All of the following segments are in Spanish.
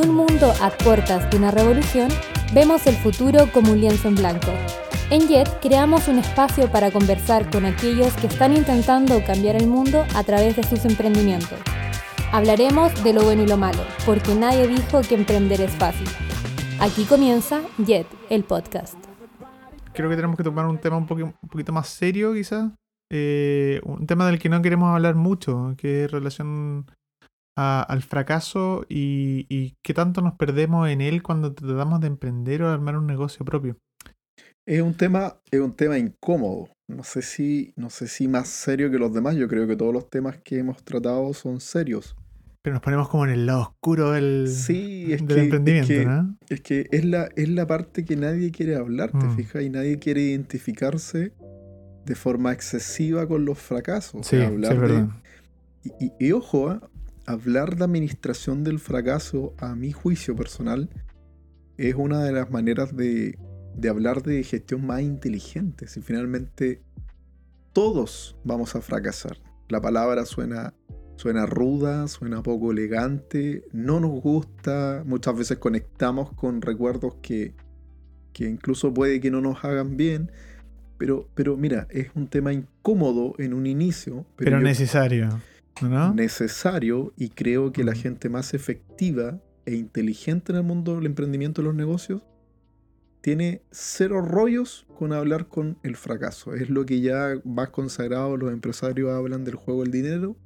un mundo a puertas de una revolución, vemos el futuro como un lienzo en blanco. En Jet creamos un espacio para conversar con aquellos que están intentando cambiar el mundo a través de sus emprendimientos. Hablaremos de lo bueno y lo malo, porque nadie dijo que emprender es fácil. Aquí comienza Jet, el podcast. Creo que tenemos que tomar un tema un, poquito más serio, quizás. Eh, un tema del que no queremos hablar mucho, que es relación al fracaso y, y qué tanto nos perdemos en él cuando tratamos de emprender o armar un negocio propio. Es un tema, es un tema incómodo. No sé si, no sé si más serio que los demás. Yo creo que todos los temas que hemos tratado son serios. Pero nos ponemos como en el lado oscuro del, sí, es del emprendimiento, es que, ¿no? Es que es la, es la parte que nadie quiere hablar, ¿te Mm. fijas? Y nadie quiere identificarse de forma excesiva con los fracasos. Sí, hablar de- y, y- y ojo, ¿ah? Hablar de administración del fracaso, a mi juicio personal, es una de las maneras de, de hablar de gestión más inteligente. Si finalmente todos vamos a fracasar. La palabra suena, suena ruda, suena poco elegante, no nos gusta, muchas veces conectamos con recuerdos que, que incluso puede que no nos hagan bien. Pero, pero mira, es un tema incómodo en un inicio, Pero yo- necesario, ¿no? necesario y creo que la gente más efectiva e inteligente en el mundo del emprendimiento y los negocios tiene cero rollos con hablar con el fracaso. Es lo que ya más consagrado los empresarios hablan del juego del dinero.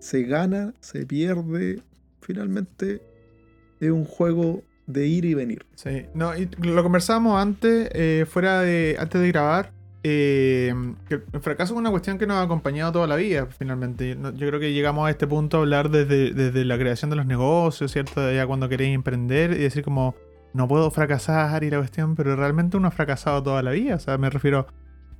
Se gana, se pierde, finalmente es un juego de ir y venir. Sí, no, y lo conversábamos antes, eh, fuera de, antes de grabar, eh, el fracaso es una cuestión que nos ha acompañado toda la vida, finalmente. Yo creo que llegamos a este punto a hablar desde, desde la creación de los negocios, ¿cierto? Ya cuando queréis emprender y decir como, no puedo fracasar y la cuestión, pero realmente uno ha fracasado toda la vida, o sea, me refiero...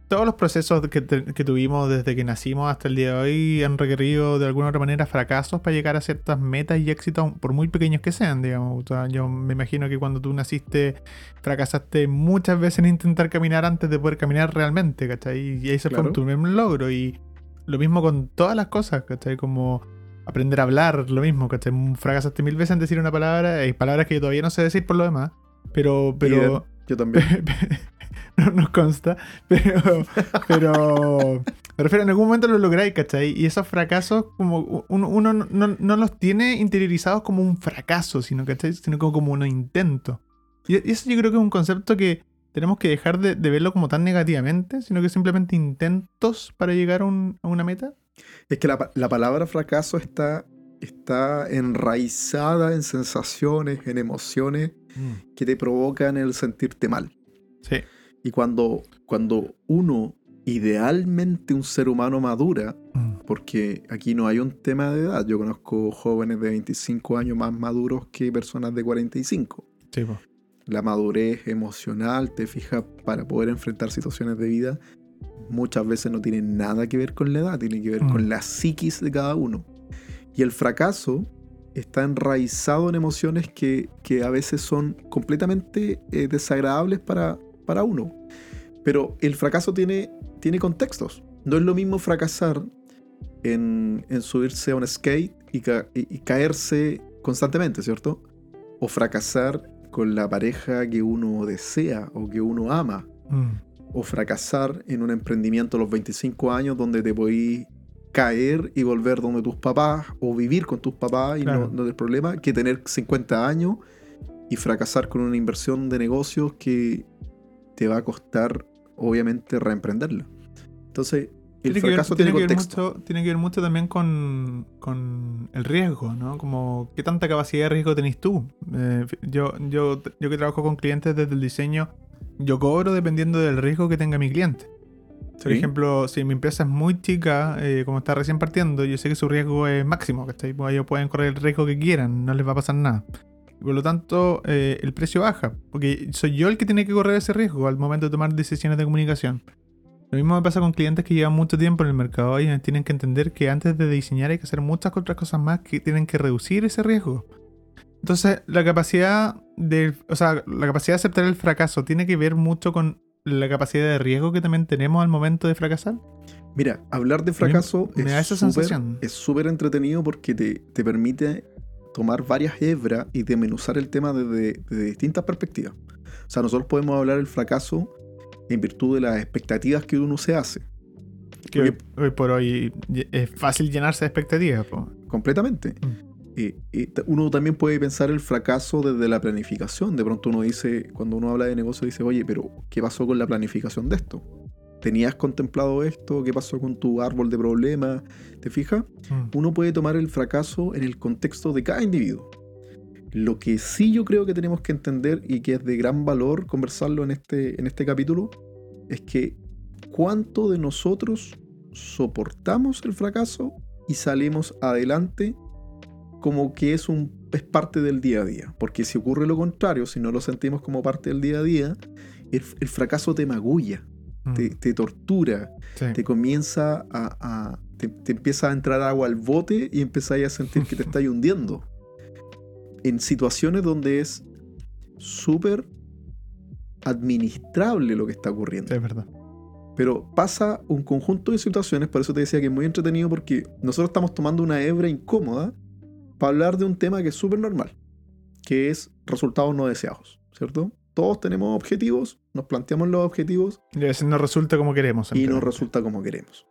Todos los procesos que, te- que tuvimos desde que nacimos hasta el día de hoy han requerido de alguna otra manera fracasos para llegar a ciertas metas y éxitos, por muy pequeños que sean, digamos. O sea, yo me imagino que cuando tú naciste fracasaste muchas veces en intentar caminar antes de poder caminar realmente, ¿cachai? Y ese Claro. fue tu primer logro. Y lo mismo con todas las cosas, ¿cachai? Como aprender a hablar, lo mismo, ¿cachai? Fracasaste mil veces en decir una palabra, hay palabras que yo todavía no sé decir por lo demás, pero... pero Yo también. no nos consta, pero, pero me refiero, en algún momento lo lográis, ¿cachai? Y esos fracasos, como uno, uno no, no- no los tiene interiorizados como un fracaso, sino, ¿cachai? Sino como, como un intento. Y eso yo creo que es un concepto que tenemos que dejar de, de verlo como tan negativamente, sino que simplemente intentos para llegar a, un- a una meta. Es que la, pa- la palabra fracaso está, está enraizada en sensaciones, en emociones que te provocan el sentirte mal. Sí. Y cuando, cuando uno, idealmente un ser humano madura, Mm. porque aquí no hay un tema de edad, yo conozco jóvenes de 25 años más maduros que personas de 45. Sí, po. La madurez emocional, te fijas, para poder enfrentar situaciones de vida, muchas veces no tiene nada que ver con la edad, tiene que ver Mm. con la psiquis de cada uno. Y el fracaso está enraizado en emociones que, que a veces son completamente eh, desagradables para, para uno. Pero el fracaso tiene, tiene contextos. No es lo mismo fracasar en, en subirse a un skate y, ca- y- y caerse constantemente, ¿cierto? O fracasar con la pareja que uno desea o que uno ama. Mm. O fracasar en un emprendimiento a los 25 años donde te podís caer y volver donde tus papás o vivir con tus papás y Claro. no, no problema que tener 50 años y fracasar con una inversión de negocios que te va a costar obviamente reemprenderla. Entonces, el Tiene que, ver, fracaso tiene, tiene, que ver contexto. mucho, tiene que ver mucho también con, con el riesgo, ¿no? Como qué tanta capacidad de riesgo tenés tú. Eh, yo, yo, yo que trabajo con clientes desde el diseño, yo cobro dependiendo del riesgo que tenga mi cliente. Por ¿Sí? ejemplo, si mi empresa es muy chica, eh, como está recién partiendo, yo sé que su riesgo es máximo, ¿cachai? Pues ellos pueden correr el riesgo que quieran, no les va a pasar nada. Por lo tanto, eh, el precio baja, porque soy yo el que tiene que correr ese riesgo al momento de tomar decisiones de comunicación. Lo mismo me pasa con clientes que llevan mucho tiempo en el mercado y tienen que entender que antes de diseñar hay que hacer muchas otras cosas más que tienen que reducir ese riesgo. Entonces, la capacidad de, o sea, la capacidad de aceptar el fracaso tiene que ver mucho con la capacidad de riesgo que también tenemos al momento de fracasar. Mira, hablar de fracaso me da esa es súper- sensación. es súper entretenido porque te, te permite tomar varias hebras y desmenuzar el tema desde, desde distintas perspectivas. O sea, nosotros podemos hablar del fracaso en virtud de las expectativas que uno se hace. Que hoy, hoy por hoy es fácil llenarse de expectativas. po. Completamente. Mm. Eh, eh, uno también puede pensar el fracaso desde la planificación. De pronto uno dice, cuando uno habla de negocio, dice, oye, pero ¿qué pasó con la planificación de esto? ¿Tenías contemplado esto? ¿Qué pasó con tu árbol de problemas? ¿Te fijas? Mm. Uno puede tomar el fracaso en el contexto de cada individuo. Lo que sí yo creo que tenemos que entender y que es de gran valor conversarlo en este, en este capítulo es que cuánto de nosotros soportamos el fracaso y salimos adelante como que es, un, es parte del día a día. Porque si ocurre lo contrario, si no lo sentimos como parte del día a día, el, el fracaso te magulla, Mm. te, te tortura, Sí. te comienza a... a- te, te empieza a entrar agua al bote y empezáis a sentir que te estáis hundiendo. En situaciones donde es súper administrable lo que está ocurriendo. Es verdad. Pero pasa un conjunto de situaciones, por eso te decía que es muy entretenido porque nosotros estamos tomando una hebra incómoda para hablar de un tema que es súper normal, que es resultados no deseados, ¿cierto? Todos tenemos objetivos, nos planteamos los objetivos Y a veces no resulta como queremos. y no simplemente. resulta como queremos.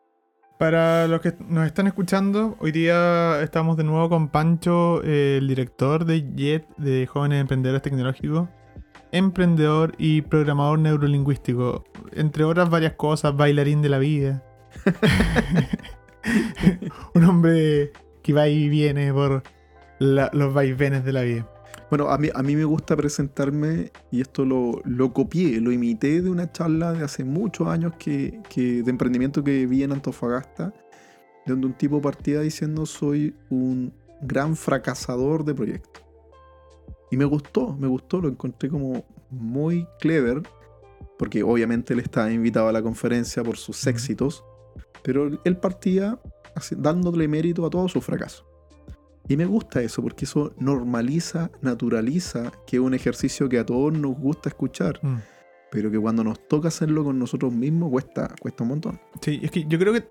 Para los que nos están escuchando, hoy día estamos de nuevo con Pancho, eh, el director de JET, de Jóvenes Emprendedores Tecnológicos, emprendedor y programador neurolingüístico, entre otras varias cosas, bailarín de la vida. Un hombre que va y viene por la- los vaivenes de la vida. Bueno, a mí, a mí me gusta presentarme, y esto lo, lo copié, lo imité de una charla de hace muchos años que, que- de emprendimiento que vi en Antofagasta, donde un tipo partía diciendo soy un gran fracasador de proyectos. Y me gustó, me gustó, lo encontré como muy clever, porque obviamente él estaba invitado a la conferencia por sus éxitos, pero él partía así, dándole mérito a todos sus fracasos. Y me gusta eso, porque eso normaliza, naturaliza, que es un ejercicio que a todos nos gusta escuchar, Mm. pero que cuando nos toca hacerlo con nosotros mismos cuesta, cuesta un montón. Sí, es que yo creo que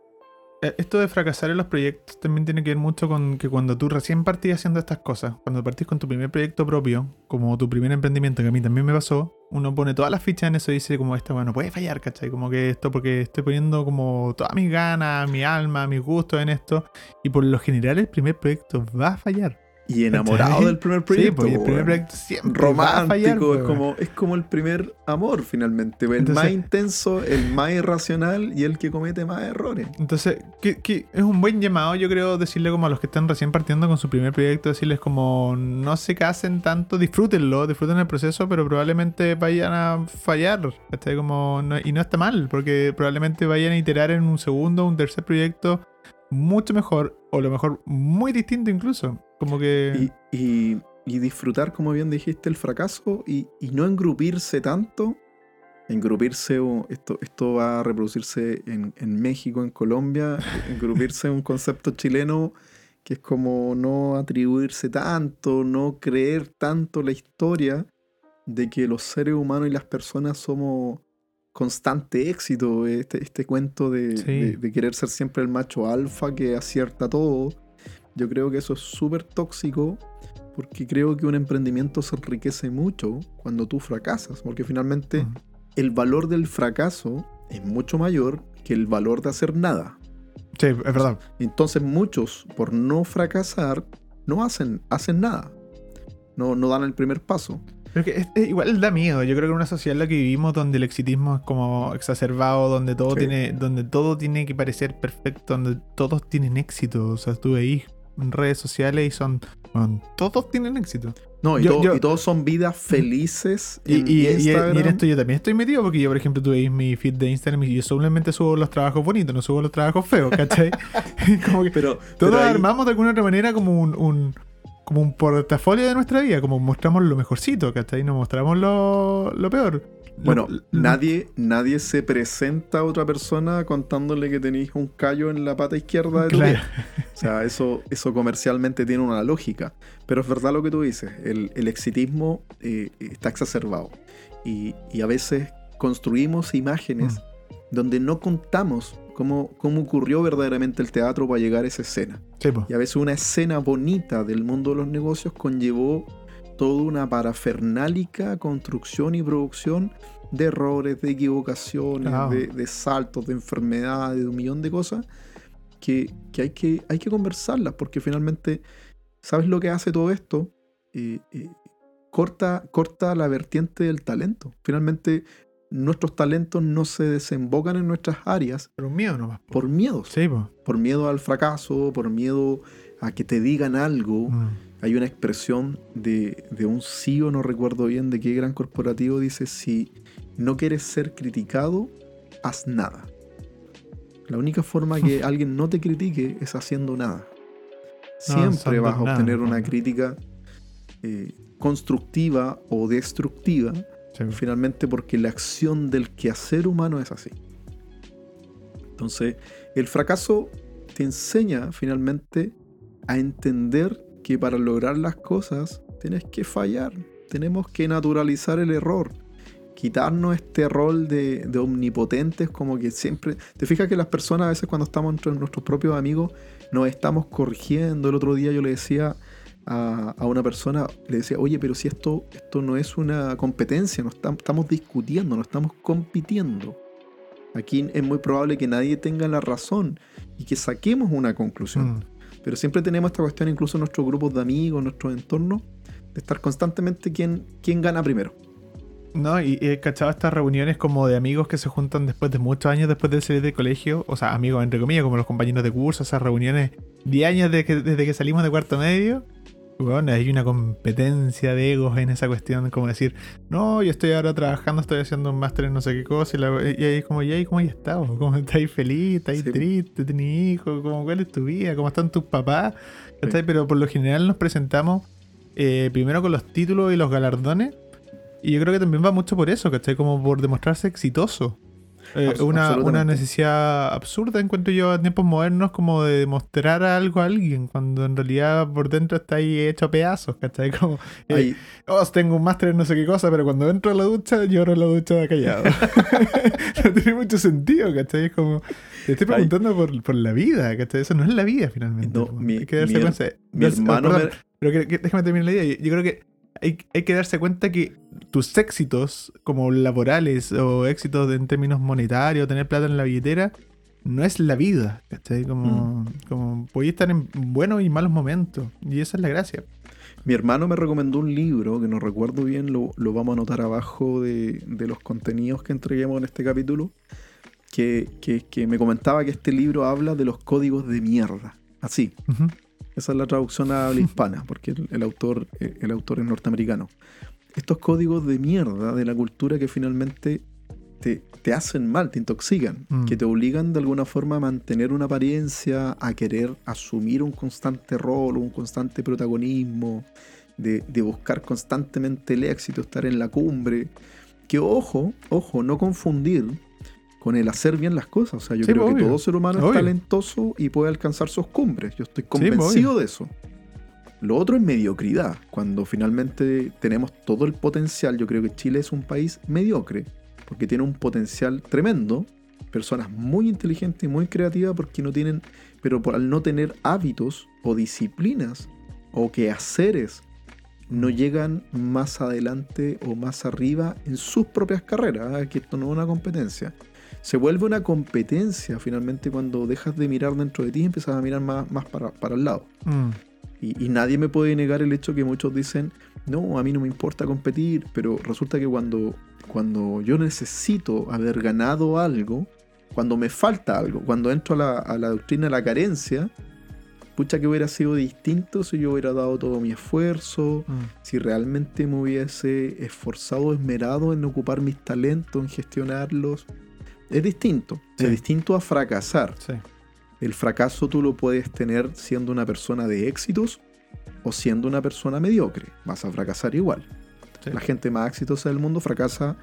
esto de fracasar en los proyectos también tiene que ver mucho con que cuando tú recién partís haciendo estas cosas, cuando partís con tu primer proyecto propio, como tu primer emprendimiento, que a mí también me pasó, uno pone todas las fichas en eso y dice como esto, bueno, puede fallar, ¿cachai? Como que esto porque estoy poniendo como todas mis ganas, mi alma, mis gustos en esto, y por lo general el primer proyecto va a fallar. Y enamorado del primer sí, proyecto. pues el primer proyecto siempre fallar. romántico, es pues, como, es como el primer amor finalmente, el Entonces- más intenso, el más irracional y el que comete más errores. Entonces, que, que es un buen llamado, yo creo, decirle como a los que están recién partiendo con su primer proyecto, decirles como no se casen tanto, disfrútenlo, disfruten el proceso, pero probablemente vayan a fallar, ¿cachai? Como no- y no está mal, porque probablemente vayan a iterar en un segundo, un tercer proyecto mucho mejor, o lo mejor muy distinto incluso. Como que... Y, y- y disfrutar, como bien dijiste, el fracaso y, y no engrupirse tanto. Engrupirse, o esto, esto va a reproducirse en, en México, en Colombia. Engrupirse es un concepto chileno que es como no atribuirse tanto, no creer tanto la historia de que los seres humanos y las personas somos constante éxito. Este, este cuento de, Sí. de- de querer ser siempre el macho alfa que acierta todo. Yo creo que eso es súper tóxico porque creo que un emprendimiento se enriquece mucho cuando tú fracasas, porque finalmente el valor del fracaso es mucho mayor que el valor de hacer nada. Sí, es verdad. Entonces muchos, por no fracasar, no hacen, hacen nada. No, no dan el primer paso. Pero que es- es igual da miedo. Yo creo que en una sociedad en la que vivimos donde el exitismo es como exacerbado, donde todo Sí. tiene, donde todo tiene que parecer perfecto, donde todos tienen éxito. O sea, tú veis redes sociales y son. bueno, todos tienen éxito. No, y, Yo- todo- yo- y todos son vidas felices. Y, en y- y- y Instagram. en esto yo también estoy metido porque yo, por ejemplo, tú veis mi feed de Instagram y yo solamente subo los trabajos bonitos, no subo los trabajos feos, ¿cachai? como que pero, todos pero ahí- armamos de alguna otra manera como un, un- como un portafolio de nuestra vida, como mostramos lo mejorcito, ¿cachai? No mostramos lo, lo peor. Bueno, lo- nadie, nadie se presenta a otra persona contándole que tenéis un callo en la pata izquierda de tu Claro. O sea, eso, eso comercialmente tiene una lógica. Pero es verdad lo que tú dices, el, el exitismo eh, está exacerbado. Y, y a veces construimos imágenes Mm. donde no contamos cómo, cómo ocurrió verdaderamente el teatro para llegar a esa escena. Sí. Y a veces una escena bonita del mundo de los negocios conllevó toda una parafernálica construcción y producción de errores, de equivocaciones, Claro. de, de saltos, de enfermedades, de un millón de cosas que, que hay que hay que conversarlas porque finalmente, ¿sabes lo que hace todo esto? Eh, eh, corta, corta la vertiente del talento. Finalmente, nuestros talentos no se desembocan en nuestras áreas un miedo nomás. po. por miedos Sí, po. por miedo al fracaso, por miedo a que te digan algo. Mm. Hay una expresión de, de un CEO, no recuerdo bien de qué gran corporativo, dice, si no quieres ser criticado, haz nada. La única forma que alguien no te critique es haciendo nada. Siempre vas a nada, obtener en una crítica eh, constructiva o destructiva, Sí, finalmente porque la acción del quehacer humano es así. Entonces, el fracaso te enseña finalmente a entender que para lograr las cosas tienes que fallar, tenemos que naturalizar el error, quitarnos este rol de, de omnipotentes como que siempre... Te fijas que las personas a veces cuando estamos entre nuestros propios amigos nos estamos corrigiendo. El otro día yo le decía a, a una persona, le decía, oye, pero si esto, esto no es una competencia, no estam- estamos discutiendo, no estamos compitiendo. Aquí es muy probable que nadie tenga la razón y que saquemos una conclusión. Mm. Pero siempre tenemos esta cuestión, incluso en nuestros grupos de amigos, en nuestros entornos, de estar constantemente quién, quién gana primero. No, y he cachado estas reuniones como de amigos que se juntan después de muchos años después de salir del colegio. O sea, amigos entre comillas, como los compañeros de curso, esas reuniones 10 años de que- desde que salimos de cuarto medio. Bueno, hay una competencia de egos en esa cuestión, como decir, no, yo estoy ahora trabajando, estoy haciendo un máster en no sé qué cosa, y, la- y ahí como, ¿y ahí cómo ya estás? ¿Cómo estáis feliz? ¿Estáis Sí. triste? ¿Tenés hijos? ¿Cómo, ¿Cuál es tu vida? ¿Cómo están tus papás? ¿Cachai? Pero por lo general nos presentamos eh, primero con los títulos y los galardones, y yo creo que también va mucho por eso, ¿cachai? Como por demostrarse exitoso. Eh, una, una necesidad absurda, encuentro yo, a tiempos modernos, como de demostrar algo a alguien, cuando en realidad por dentro está ahí hecho a pedazos, ¿cachai? Como, eh, oh, tengo un máster en no sé qué cosa, pero cuando entro a la ducha, lloro en la ducha callado. no tiene mucho sentido, ¿cachai? Es como, te estoy preguntando por, por la vida, ¿cachai? Eso no es la vida finalmente. No, mi- hay que darse mi cuenta. oh, hermano perdón, me- pero que- que- déjame terminar la idea. Yo, yo creo que hay, hay que darse cuenta que tus éxitos, como laborales o éxitos en términos monetarios, tener plata en la billetera, no es la vida. ¿cachai? Como, Mm. como estar en buenos y malos momentos. Y esa es la gracia. Mi hermano me recomendó un libro que no recuerdo bien, lo, lo vamos a anotar abajo de, de los contenidos que entreguemos en este capítulo, que, que- que me comentaba que este libro habla de los códigos de mierda. Así. Esa es la traducción a habla hispana, porque el, el autor, eh, el autor es norteamericano. Estos códigos de mierda de la cultura que finalmente te, te hacen mal, te intoxican, Mm. que te obligan de alguna forma a mantener una apariencia, a querer asumir un constante rol, un constante protagonismo, de, de buscar constantemente el éxito, estar en la cumbre. Que ojo, ojo, no confundir con el hacer bien las cosas. O sea, yo Sí, creo que obvio. todo ser humano es talentoso y puede alcanzar sus cumbres. Yo estoy convencido de eso. Lo otro es mediocridad. Cuando finalmente tenemos todo el potencial, yo creo que Chile es un país mediocre, porque tiene un potencial tremendo. Personas muy inteligentes y muy creativas porque no tienen, pero por al no tener hábitos o disciplinas o quehaceres, no llegan más adelante o más arriba en sus propias carreras. ¿eh? Que esto no es una competencia. Se vuelve una competencia finalmente cuando dejas de mirar dentro de ti y empiezas a mirar más, más para, para el lado. Mm. Y, y nadie me puede negar el hecho que muchos dicen, no, a mí no me importa competir, pero resulta que cuando, cuando yo necesito haber ganado algo, cuando me falta algo, cuando entro a la, a la doctrina de la carencia, pucha que hubiera sido distinto si yo hubiera dado todo mi esfuerzo, Mm. si realmente me hubiese esforzado, esmerado en ocupar mis talentos, en gestionarlos. Es distinto, Sí. es distinto a fracasar. Sí. El fracaso tú lo puedes tener siendo una persona de éxitos o siendo una persona mediocre. Vas a fracasar igual. Sí. La gente más exitosa del mundo fracasa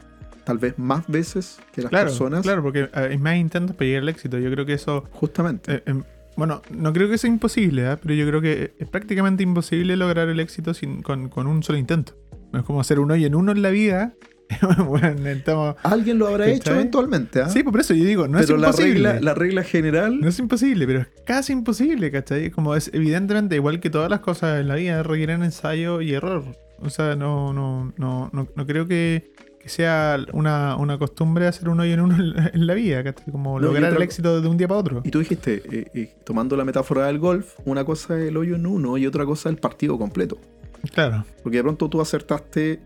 tal vez más veces que las Claro, personas. claro, porque eh, hay más intentos para llegar al éxito. Yo creo que eso Justamente. Eh, em, bueno, no creo que sea imposible, ¿ah? pero yo creo que es prácticamente imposible lograr el éxito sin, con, con un solo intento. Es como hacer un hoyo en uno en la vida bueno. Alguien lo habrá hecho eventualmente, ¿ah? Sí, pues por eso yo digo, no pero es la imposible. regla, la regla general. No es imposible, pero es casi imposible, ¿cachai? Como es evidentemente, igual que todas las cosas en la vida, requieren ensayo y error. O sea, no, no, no, no, no creo que, que sea una, una costumbre hacer uno y en uno en la- la vida, ¿cachai? Como No, lograr el éxito de un día para otro. Y tú dijiste, eh, eh, tomando la metáfora del golf, una cosa es el hoyo en uno y otra cosa es el partido completo. Claro. Porque de pronto tú acertaste,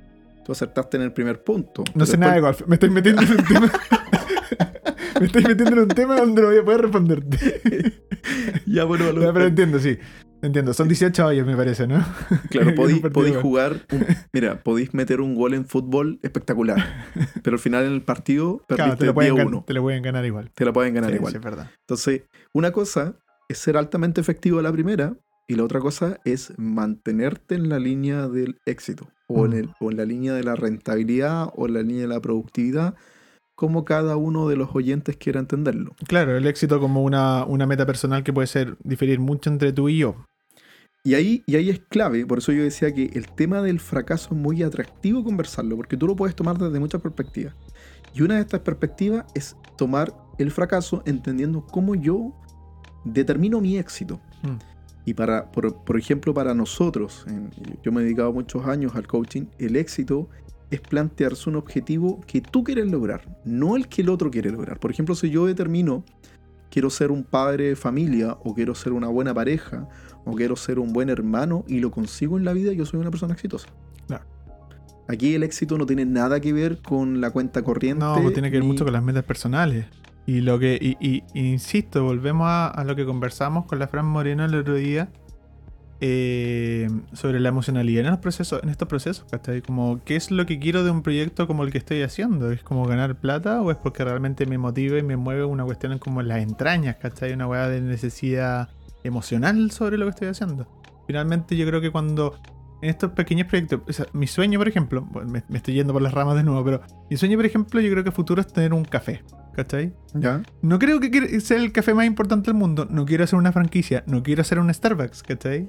tú acertaste en el primer punto. No sé nada de golf. Me estoy metiendo en un tema. Me estoy metiendo en un tema donde no voy a poder responderte. Ya, bueno, lo- Ya, pero entiendo, sí. Entiendo. Son 18 hoyos, me parece, ¿no? claro, podéis, jugar, un- mira, podéis meter un gol en fútbol espectacular, pero al final en el partido Claro, perdiste te lo, pueden gan- 10-1. te lo pueden ganar igual. Te la pueden ganar Sí, igual. sí, es verdad. Entonces, una cosa es ser altamente efectivo a la primera y la otra cosa es mantenerte en la línea del éxito o, en, Mm. el- o en la línea de la rentabilidad o en la línea de la productividad, como cada uno de los oyentes quiera entenderlo. Claro, el éxito como una, una meta personal que puede ser diferir mucho entre tú y yo. Y ahí, y ahí es clave, por eso yo decía que el tema del fracaso es muy atractivo conversarlo, porque tú lo puedes tomar desde muchas perspectivas. Y una de estas perspectivas es tomar el fracaso entendiendo cómo yo determino mi éxito. Mm. Y para, por, por ejemplo, para nosotros, en- yo me he dedicado muchos años al coaching, el éxito es plantearse un objetivo que tú quieres lograr, no el que el otro quiere lograr. Por ejemplo, si yo determino quiero ser un padre de familia o quiero ser una buena pareja o quiero ser un buen hermano y lo consigo en la vida, yo soy una persona exitosa. Claro. Aquí el éxito no tiene nada que ver con la cuenta corriente. No, pues tiene que ver ni- mucho con las metas personales. Y lo que, y, insisto, volvemos a, lo que conversamos con la Fran Moreno el otro día eh, sobre la emocionalidad en los procesos, en estos procesos, ¿cachai? Como, ¿qué es lo que quiero de un proyecto como el que estoy haciendo? ¿Es como ganar plata o es porque realmente me motiva y me mueve una cuestión como las entrañas, ¿cachai? Una weá de necesidad emocional sobre lo que estoy haciendo. Finalmente yo creo que cuando en estos pequeños proyectos, o sea, mi sueño, por ejemplo, bueno, me, me estoy yendo por las ramas de nuevo, pero mi sueño, por ejemplo, yo creo que a futuro es tener un café, ¿cachai? ¿Ya? No creo que ser el café más importante del mundo, no quiero hacer una franquicia, no quiero hacer un Starbucks, ¿cachai?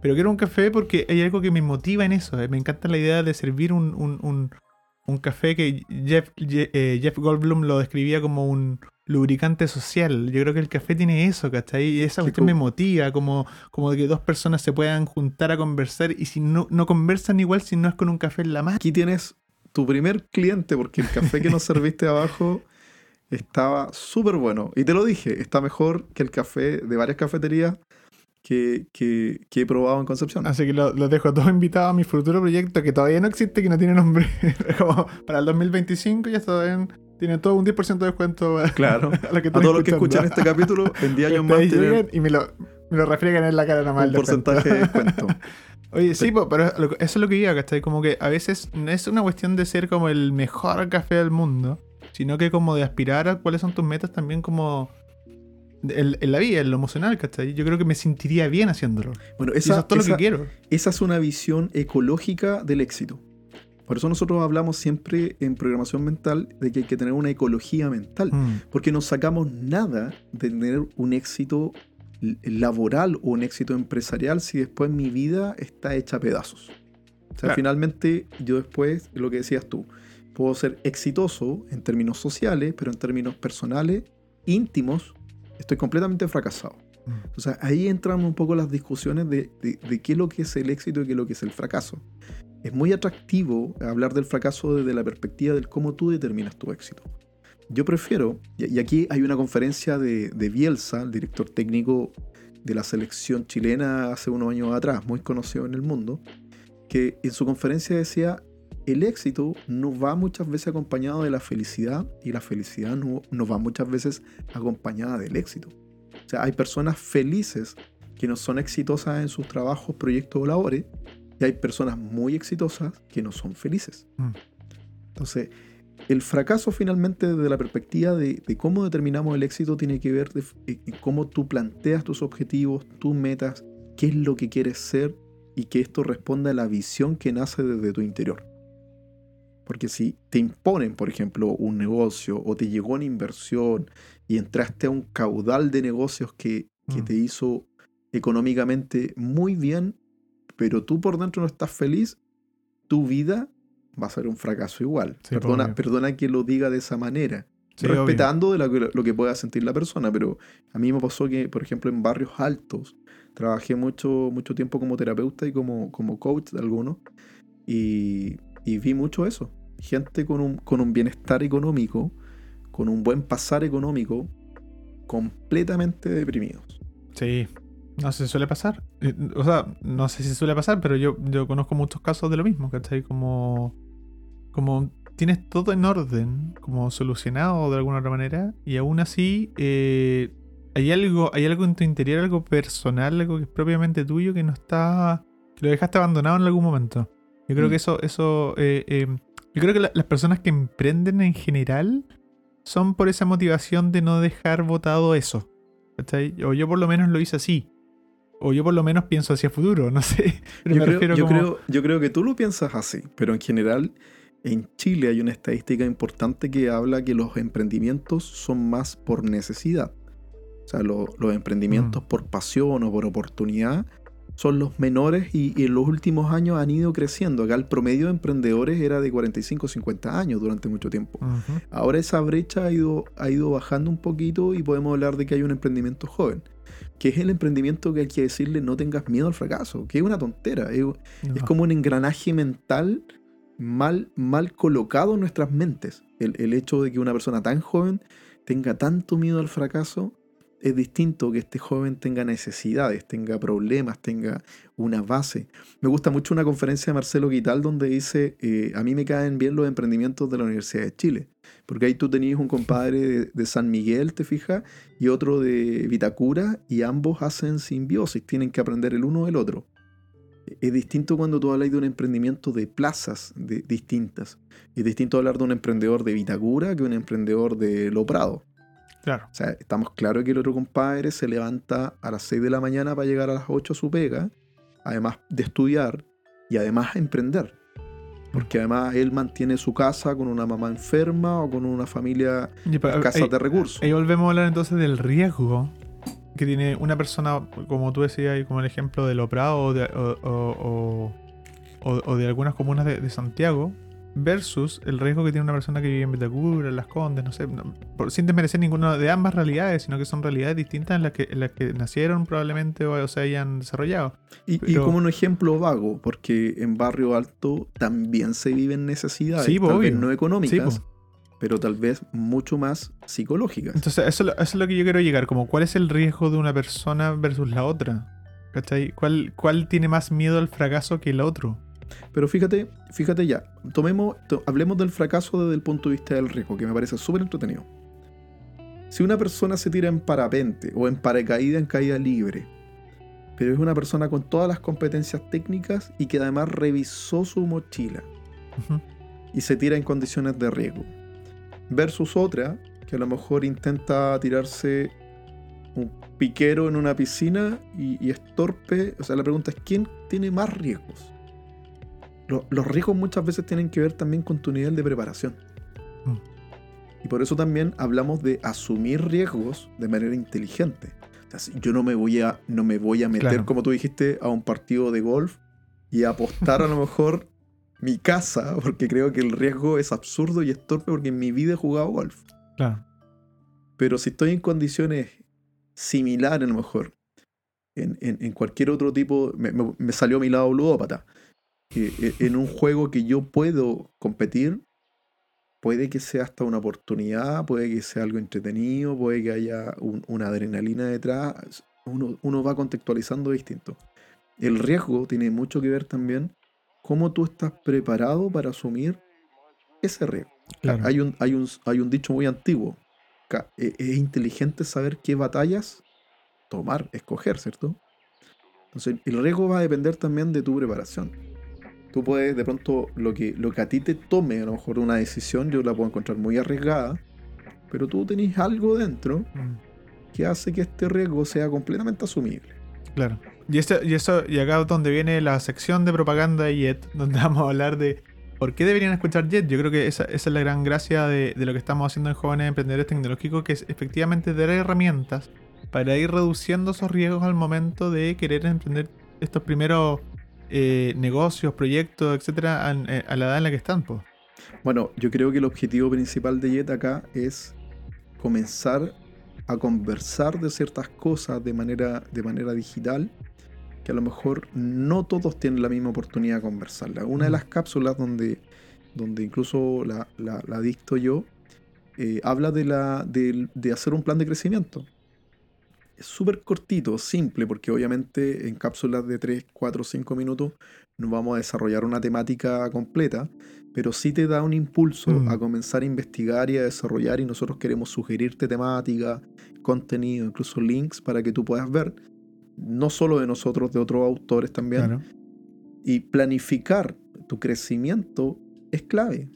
Pero quiero un café porque hay algo que me motiva en eso, eh, me encanta la idea de servir un, un, un- un café que Jeff, Je- eh, Jeff Goldblum lo describía como un lubricante social. Yo creo que el café tiene eso, ¿cachai? Y esa cuestión me motiva, como, como de que dos personas se puedan juntar a conversar y si no, no conversan igual si no es con un café en la mano. Aquí tienes tu primer cliente porque el café que nos serviste abajo estaba súper bueno. Y te lo dije, está mejor que el café de varias cafeterías que, que- que he probado en Concepción. Así que lo- los dejo todos invitados a mi futuro proyecto que todavía no existe, que no tiene nombre. Como para el 2025 ya saben, tiene todo un 10% de descuento a, Claro. a lo que A todos los que escuchan este capítulo, en 10 años más tienen y me lo, me lo refriegan en la cara nomás. un porcentaje de descuento. Oye, sí, po, pero eso es lo que iba, ¿cachai? Como que a veces no es una cuestión de ser como el mejor café del mundo, sino que como de aspirar a cuáles son tus metas también como en, en la vida, en lo emocional, ¿cachai? Yo creo que me sentiría bien haciéndolo. Bueno, Y eso es todo lo que quiero. esa es una visión ecológica del éxito. Por eso nosotros hablamos siempre en programación mental de que hay que tener una ecología mental. Mm, Porque no sacamos nada de tener un éxito laboral o un éxito empresarial si después mi vida está hecha a pedazos. O sea, Claro. finalmente yo después, lo que decías tú, puedo ser exitoso en términos sociales, pero en términos personales, íntimos, estoy completamente fracasado. mm. O sea, ahí entran un poco las discusiones de, de- de qué es lo que es el éxito y qué es lo que es el fracaso. Es muy atractivo hablar del fracaso desde la perspectiva del cómo tú determinas tu éxito. Yo prefiero, y aquí hay una conferencia de, de Bielsa, el director técnico de la selección chilena hace unos años atrás, muy conocido en el mundo, que en su conferencia decía, el éxito no va muchas veces acompañado de la felicidad y la felicidad no, no va muchas veces acompañada del éxito. O sea, hay personas felices que no son exitosas en sus trabajos, proyectos o labores, y hay personas muy exitosas que no son felices. Mm. Entonces, el fracaso finalmente desde la perspectiva de, de cómo determinamos el éxito tiene que ver en cómo tú planteas tus objetivos, tus metas, qué es lo que quieres ser y que esto responda a la visión que nace desde tu interior. Porque si te imponen, por ejemplo, un negocio o te llegó una inversión y entraste a un caudal de negocios que, que Mm. te hizo económicamente muy bien, pero tú por dentro no estás feliz, tu vida va a ser un fracaso igual. Sí, pues, perdona, perdona que lo diga de esa manera. Sí, respetando de lo que, lo que pueda sentir la persona, pero a mí me pasó que, por ejemplo, en barrios altos, trabajé mucho, mucho tiempo como terapeuta y como, como coach de algunos, y, y vi mucho eso. Gente con un, con un bienestar económico, con un buen pasar económico, completamente deprimidos. Sí, no sé si suele pasar. Eh, O sea, no sé si suele pasar, pero yo, yo conozco muchos casos de lo mismo, ¿cachai? Como, como tienes todo en orden, como solucionado de alguna otra manera, y aún así eh, hay, algo, hay algo en tu interior, algo personal, algo que es propiamente tuyo, que no está... que lo dejaste abandonado en algún momento. Yo creo Mm. que eso... eso eh, eh, yo creo que la- las personas que emprenden en general son por esa motivación de no dejar botado eso. ¿cachai? O yo por lo menos lo hice así. O yo por lo menos pienso hacia futuro, no sé. Pero Yo creo, refiero yo, como- creo, yo creo que tú lo piensas así, pero en general en Chile hay una estadística importante que habla que los emprendimientos son más por necesidad. O sea, lo- los emprendimientos Mm. por pasión o por oportunidad son los menores y, y en los últimos años han ido creciendo. Acá el promedio de emprendedores era de 45 o 50 años durante mucho tiempo. Ahora esa brecha ha ido, ha ido bajando un poquito y podemos hablar de que hay un emprendimiento joven, que es el emprendimiento que hay que decirle no tengas miedo al fracaso, que es una tontera, es, como un engranaje mental mal, mal colocado en nuestras mentes. El, el hecho de que una persona tan joven tenga tanto miedo al fracaso es distinto que este joven tenga necesidades, tenga problemas, tenga una base. Me gusta mucho una conferencia de Marcelo Guital donde dice, eh, a mí me caen bien los emprendimientos de la Universidad de Chile, porque ahí tú tenías un compadre de, San Miguel, te fijas, y otro de Vitacura, y ambos hacen simbiosis, tienen que aprender el uno del otro. Es distinto cuando tú hablas de un emprendimiento de plazas distintas. Es distinto hablar de un emprendedor de Vitacura que un emprendedor de Lo Prado. Claro. O sea, estamos claros que el otro compadre se levanta a las 6 de la mañana para llegar a las 8 a su pega, además de estudiar y además a emprender. Porque además él mantiene su casa con una mamá enferma o con una familia Y escasa de recursos. Ahí volvemos a hablar entonces del riesgo que tiene una persona, como tú decías, y como el ejemplo de Loprado o de, o- o- o de algunas comunas de, de Santiago, versus el riesgo que tiene una persona que vive en Vitacura, en Las Condes, no sé, no- por- sin desmerecer ninguna de ambas realidades, sino que son realidades distintas en las que, en las que nacieron probablemente o, se hayan desarrollado. Y, como un ejemplo vago, porque en Barrio Alto también se viven necesidades, Sí, tal vez no económicas, Sí, pero tal vez mucho más psicológicas. Entonces, eso, es lo- eso es lo que yo quiero llegar, como cuál es el riesgo de una persona versus la otra. ¿Cachai? ¿Cuál, ¿Cuál tiene más miedo al fracaso que el otro? Pero fíjate, fíjate ya, tomemos, to- hablemos del fracaso desde el punto de vista del riesgo, que me parece súper entretenido. Si una persona se tira en parapente o en paracaídas en caída libre, pero es una persona con todas las competencias técnicas y que además revisó su mochila y se tira en condiciones de riesgo, versus otra que a lo mejor intenta tirarse un piquero en una piscina y, y es torpe. O sea, la pregunta es, ¿quién tiene más riesgos? Lo- los riesgos muchas veces tienen que ver también con tu nivel de preparación. Mm. Y por eso también hablamos de asumir riesgos de manera inteligente. O sea, si yo no me voy a, no me voy a meter, Claro. como tú dijiste, a un partido de golf y a apostar a lo mejor mi casa, porque creo que el riesgo es absurdo y es torpe porque en mi vida he jugado golf. Claro. Pero si estoy en condiciones similares, a lo mejor, en, en- en cualquier otro tipo, me, me- me salió a mi lado ludópata, en un juego que yo puedo competir, puede que sea hasta una oportunidad, puede que sea algo entretenido, puede que haya un- una adrenalina detrás, uno, uno va contextualizando distinto. El riesgo tiene mucho que ver también cómo tú estás preparado para asumir ese riesgo. Claro. Hay, un, hay, un, hay un dicho muy antiguo. E- Es inteligente saber qué batallas tomar, escoger, ¿cierto? Entonces, el riesgo va a depender también de tu preparación. Tú puedes, de pronto, lo que, lo que a ti te tome, a lo mejor una decisión, yo la puedo encontrar muy arriesgada, pero tú tenés algo dentro Mm. que hace que este riesgo sea completamente asumible. Claro. Y, esto, y eso, y acá es donde viene la sección de propaganda de Jet, donde vamos a hablar de por qué deberían escuchar Jet. Yo creo que esa, esa es la gran gracia de, de lo que estamos haciendo en Jóvenes Emprendedores Tecnológicos, que es efectivamente dar herramientas para ir reduciendo esos riesgos al momento de querer emprender estos primeros eh, negocios, proyectos, etcétera, eh, a, la edad en la que están. Pues. Bueno, yo creo que el objetivo principal de Jet acá es comenzar a conversar de ciertas cosas de manera, de manera digital que a lo mejor no todos tienen la misma oportunidad de conversarla. Una de las cápsulas donde, donde incluso la, la, dicto yo, eh, habla de, la, de, de, hacer un plan de crecimiento. Es súper cortito, simple, porque obviamente en cápsulas de 3, 4, 5 minutos no vamos a desarrollar una temática completa, pero sí te da un impulso a mm. comenzar a investigar y a desarrollar y nosotros queremos sugerirte temática, contenido, incluso links para que tú puedas ver no solo de nosotros, de otros autores también. Y planificar tu crecimiento es clave.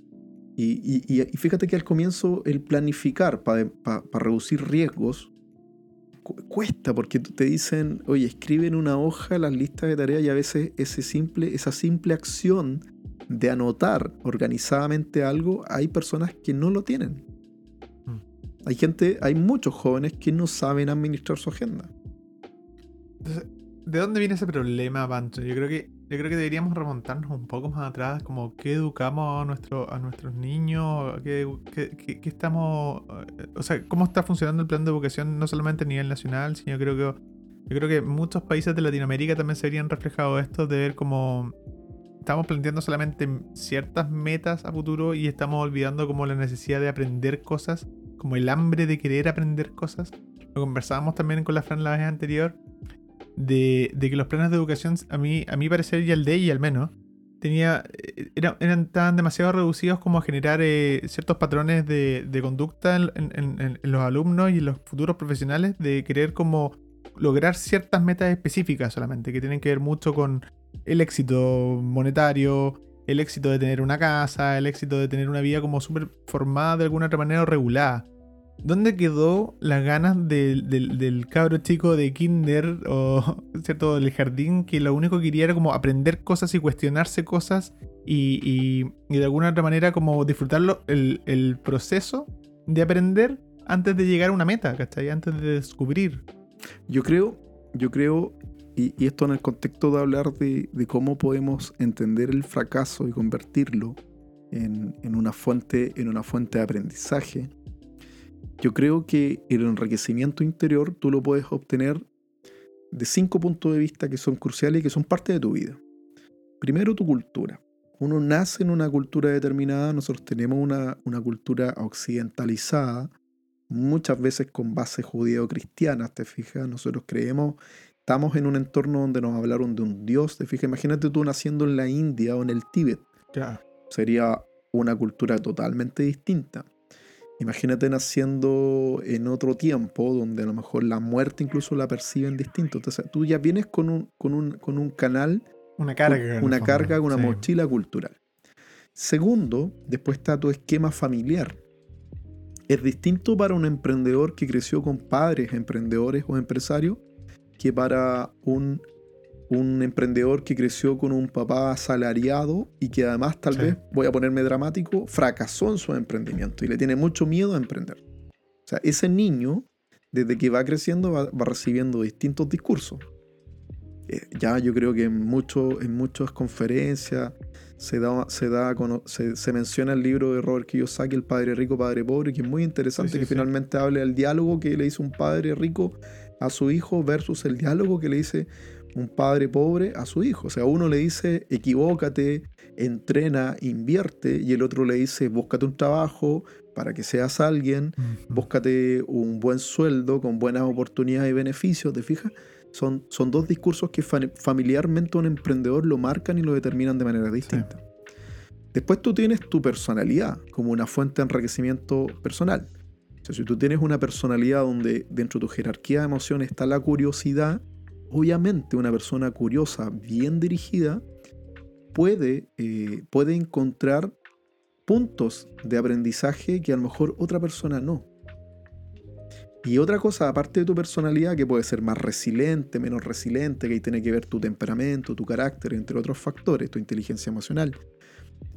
Y, fíjate que al comienzo el planificar para reducir riesgos cuesta porque te dicen, oye, escribe en una hoja las listas de tareas y a veces ese simple, esa simple acción de anotar organizadamente algo, hay personas que no lo tienen. Mm. Hay gente, hay muchos jóvenes que no saben administrar su agenda. ¿de dónde viene ese problema, Pancho? Yo creo que yo creo que deberíamos remontarnos un poco más atrás, como qué educamos a, nuestro, a nuestros niños, qué, estamos, eh, o sea, cómo está funcionando el plan de educación no solamente a nivel nacional, sino creo que yo creo que muchos países de Latinoamérica también se verían reflejado esto de ver cómo estamos planteando solamente ciertas metas a futuro y estamos olvidando como la necesidad de aprender cosas, como el hambre de querer aprender cosas. Lo conversábamos también con la Fran la vez anterior de, que los planes de educación, a mí, a mí parecer, y el de ella al menos, tenía, eh, eran tan demasiado reducidos como a generar eh, ciertos patrones de, conducta en, los alumnos y en los futuros profesionales de querer como lograr ciertas metas específicas solamente, que tienen que ver mucho con el éxito monetario, el éxito de tener una casa, el éxito de tener una vida como súper formada de alguna otra manera o regulada. ¿Dónde quedó las ganas del, cabro chico de kinder o cierto del jardín que lo único que quería era como aprender cosas y cuestionarse cosas y, de alguna otra manera como disfrutarlo el, proceso de aprender antes de llegar a una meta, ¿cachai? Antes de descubrir. Yo creo, yo creo, y, esto en el contexto de hablar de, cómo podemos entender el fracaso y convertirlo en, en, una fuente, en una fuente de aprendizaje yo creo que el enriquecimiento interior tú lo puedes obtener de cinco puntos de vista que son cruciales y que son parte de tu vida. Primero, tu cultura. Uno nace en una cultura determinada, nosotros tenemos una, cultura occidentalizada, muchas veces con bases judío-cristianas, te fijas, nosotros creemos, estamos en un entorno donde nos hablaron de un Dios, te fijas, imagínate tú naciendo en la India o en el Tíbet. Sería una cultura totalmente distinta. Imagínate naciendo en otro tiempo donde a lo mejor la muerte incluso la perciben distinto. Entonces tú ya vienes con un, con un, con un canal, una carga, una carga, una mochila cultural. Segundo, después está tu esquema familiar. Es distinto para un emprendedor que creció con padres emprendedores o empresarios que para un un emprendedor que creció con un papá asalariado y que además tal vez, voy a ponerme dramático, fracasó en su emprendimiento y le tiene mucho miedo a emprender. O sea, ese niño, desde que va creciendo, va, recibiendo distintos discursos. Eh, ya yo creo que en, mucho, en muchas conferencias se, da, se, da, se, menciona el libro de Robert Kiyosaki, El Padre Rico, Padre Pobre, que es muy interesante que finalmente hable del diálogo que le hizo un padre rico a su hijo versus el diálogo que le dice un padre pobre a su hijo. O sea, uno le dice, equivócate, entrena, invierte, y el otro le dice, búscate un trabajo para que seas alguien, búscate un buen sueldo con buenas oportunidades y beneficios, ¿te fijas? Son, son dos discursos que familiarmente un emprendedor lo marcan y lo determinan de manera distinta. Después tú tienes tu personalidad como una fuente de enriquecimiento personal. O sea, si tú tienes una personalidad donde dentro de tu jerarquía de emociones está la curiosidad, obviamente una persona curiosa, bien dirigida, puede, eh, puede encontrar puntos de aprendizaje que a lo mejor otra persona no. Y otra cosa, aparte de tu personalidad, que puede ser más resiliente, menos resiliente, que ahí tiene que ver tu temperamento, tu carácter, entre otros factores, tu inteligencia emocional,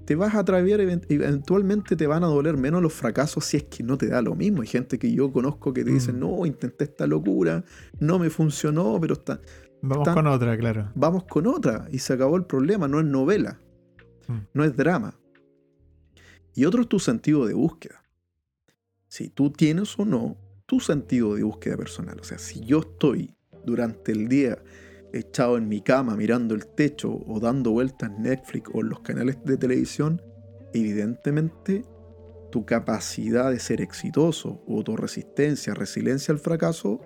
te vas a atrever, eventualmente te van a doler menos los fracasos si es que no te da lo mismo. Hay gente que yo conozco que te dicen, mm. no, intenté esta locura, no me funcionó, pero está... Vamos con otra, claro. Vamos con otra y se acabó el problema, no es novela, Mm. no es drama. Y otro es tu sentido de búsqueda. Si tú tienes o no tu sentido de búsqueda personal. O sea, si yo estoy durante el día echado en mi cama mirando el techo o dando vueltas en Netflix o en los canales de televisión, evidentemente tu capacidad de ser exitoso o tu resistencia, resiliencia al fracaso,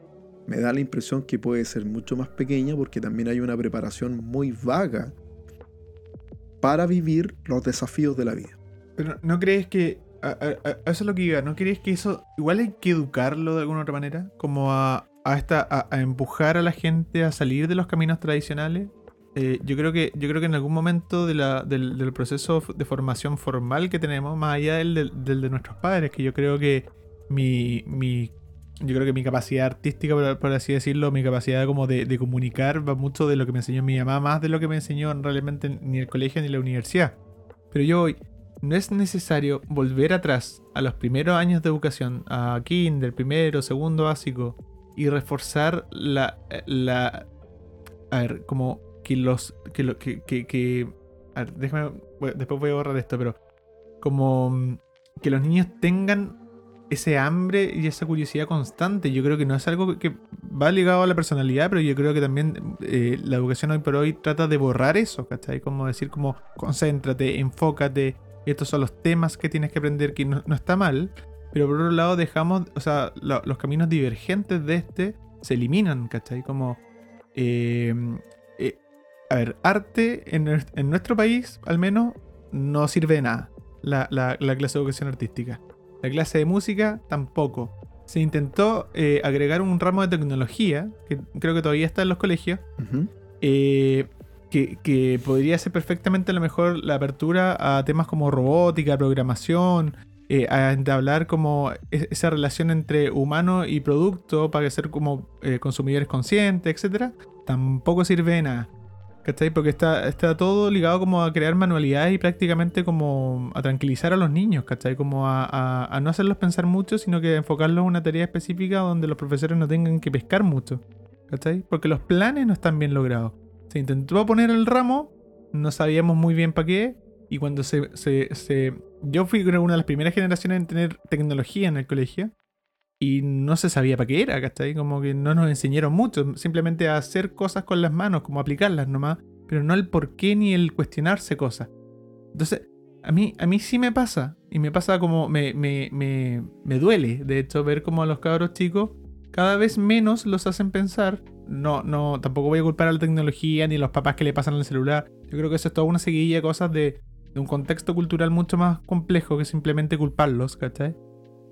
me da la impresión que puede ser mucho más pequeña porque también hay una preparación muy vaga para vivir los desafíos de la vida. Pero ¿no crees que... A, eso es lo que iba, ¿no crees que eso igual hay que educarlo de alguna otra manera? Como a, a esta, a, a empujar a la gente a salir de los caminos tradicionales. Eh, yo, creo que, yo creo que en algún momento de la- del, del proceso de formación formal que tenemos, más allá del, del- del de nuestros padres, que yo creo que mi, mi yo creo que mi capacidad artística, por, por así decirlo, mi capacidad como de, de comunicar va mucho de lo que me enseñó mi mamá, más de lo que me enseñó realmente ni el colegio ni la universidad. Pero yo hoy, no es necesario volver atrás a los primeros años de educación, a kinder, primero, segundo básico, y reforzar la, la a ver, como que los, que que, que, a ver, déjame, después voy a borrar esto, pero como mm, que los niños tengan ese hambre y esa curiosidad constante. Yo creo que no es algo que va ligado a la personalidad, pero yo creo que también eh, la educación hoy por hoy trata de borrar eso, ¿cachai? Como decir, como concéntrate, enfócate, estos son los temas que tienes que aprender, que no, no está mal, pero por otro lado dejamos, o sea, lo- los caminos divergentes de este se eliminan, ¿cachai? Como, eh, eh, a ver, arte en, en nuestro país, al menos, no sirve de nada, la, la- la clase de educación artística. La clase de música tampoco. Se intentó eh, agregar un ramo de tecnología, que creo que todavía está en los colegios, que, que podría ser perfectamente a lo mejor la apertura a temas como robótica, programación, eh, a entablar como e- esa relación entre humano y producto para ser como eh, consumidores conscientes, etc. Tampoco sirve de nada. ¿Cachai? Porque está, está todo ligado como a crear manualidades y prácticamente como a tranquilizar a los niños, ¿cachai? Como a, a- a no hacerlos pensar mucho, sino que enfocarlos en una tarea específica donde los profesores no tengan que pescar mucho, ¿cachai? Porque los planes no están bien logrados. Se intentó poner el ramo, no sabíamos muy bien para qué, y cuando se, se, se- Yo fui una de las primeras generaciones en tener tecnología en el colegio, y no se sabía para qué era, ¿cachai? Como que no nos enseñaron mucho, simplemente a hacer cosas con las manos, como aplicarlas nomás, pero no el por qué ni el cuestionarse cosas. Entonces, a mí, a mí sí me pasa, y me pasa como, me, me, me, me duele, de hecho, ver como a los cabros chicos cada vez menos los hacen pensar. No, no, tampoco voy a culpar a la tecnología ni a los papás que le pasan el celular. Yo creo que eso es toda una seguidilla de cosas de, de un contexto cultural mucho más complejo que simplemente culparlos, ¿cachai?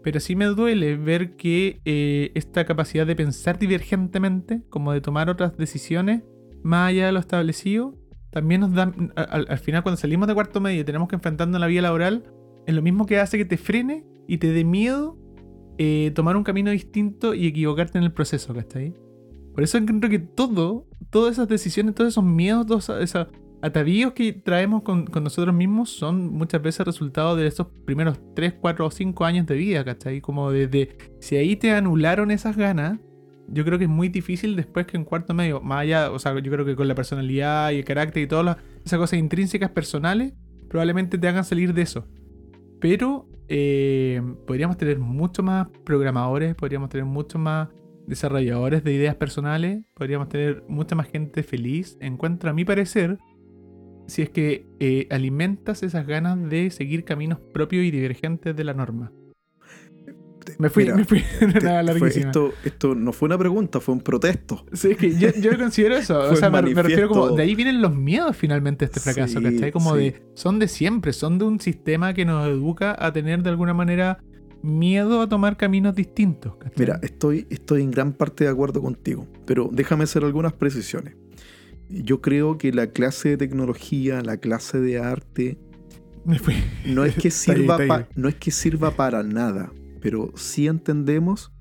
Pero sí me duele ver que eh, esta capacidad de pensar divergentemente, como de tomar otras decisiones más allá de lo establecido, también nos da, al, al final cuando salimos de cuarto medio y tenemos que enfrentarnos a la vida laboral, es lo mismo que hace que te frene y te dé miedo eh, tomar un camino distinto y equivocarte en el proceso, ¿cachai? Por eso encuentro que todo, todas esas decisiones, todos esos miedos, todos esos atavíos que traemos con, nosotros mismos son muchas veces resultado de esos primeros 3, 4 o 5 años de vida, ¿cachai? Como desde, si ahí te anularon esas ganas, yo creo que es muy difícil después que en cuarto medio, más allá, o sea, yo creo que con la personalidad y el carácter y todas las- esas cosas intrínsecas personales, probablemente te hagan salir de eso. Pero eh, podríamos tener mucho más programadores, podríamos tener mucho más desarrolladores de ideas personales, podríamos tener mucha más gente feliz. Encuentra, a mi parecer, si es que eh, alimentas esas ganas de seguir caminos propios y divergentes de la norma. Me fui, Mira, me fui fue- esto, esto no fue una pregunta, fue un protesto. Sí, es que yo, yo considero eso. o sea, me, me refiero como. De ahí vienen los miedos finalmente de este fracaso, Sí, ¿cachai? Como sí. de. Son de siempre, son de un sistema que nos educa a tener de alguna manera miedo a tomar caminos distintos, ¿cachai? Mira, estoy, estoy en gran parte de acuerdo contigo, pero déjame hacer algunas precisiones. Yo creo que la clase de tecnología, la clase de arte, no es que sirva, pa- no es que sirva para nada, pero sí entendemos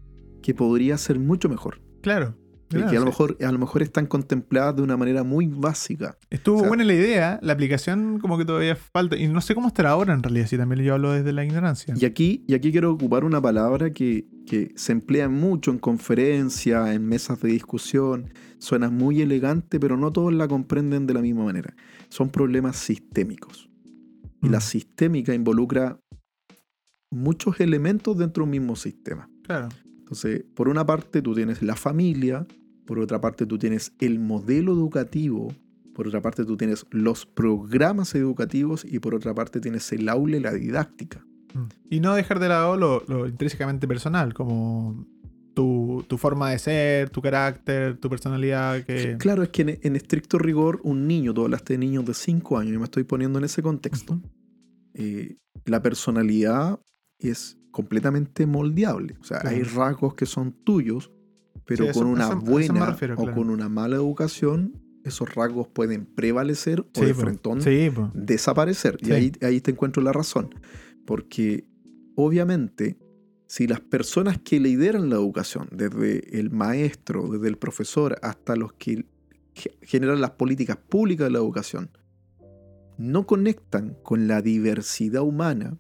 que podría ser mucho mejor. Claro. Que a, lo mejor, a lo mejor están contempladas de una manera muy básica. Estuvo buena la idea, la aplicación como que todavía falta, y no sé cómo estará ahora en realidad, si también yo hablo desde la ignorancia. Y aquí, y aquí quiero ocupar una palabra que, que se emplea mucho en conferencias, en mesas de discusión, suena muy elegante, pero no todos la comprenden de la misma manera. Son problemas sistémicos. Y la mm. sistémica involucra muchos elementos dentro de un mismo sistema. Claro. Entonces, por una parte tú tienes la familia, por otra parte tú tienes el modelo educativo, por otra parte tú tienes los programas educativos y por otra parte tienes el aula y la didáctica. Mm. Y no dejar de lado lo, intrínsecamente personal, como tu, forma de ser, tu carácter, tu personalidad. Que... Claro, es que en, estricto rigor, un niño, tú hablaste de niños de 5 años, y me estoy poniendo en ese contexto, eh, la personalidad es completamente moldeable. O sea, hay rasgos que son tuyos, pero con una buena o con una mala educación, esos rasgos pueden prevalecer o de frentón desaparecer. Y ahí, ahí te encuentro la razón. Porque obviamente, si las personas que lideran la educación, desde el maestro, desde el profesor, hasta los que generan las políticas públicas de la educación, no conectan con la diversidad humana,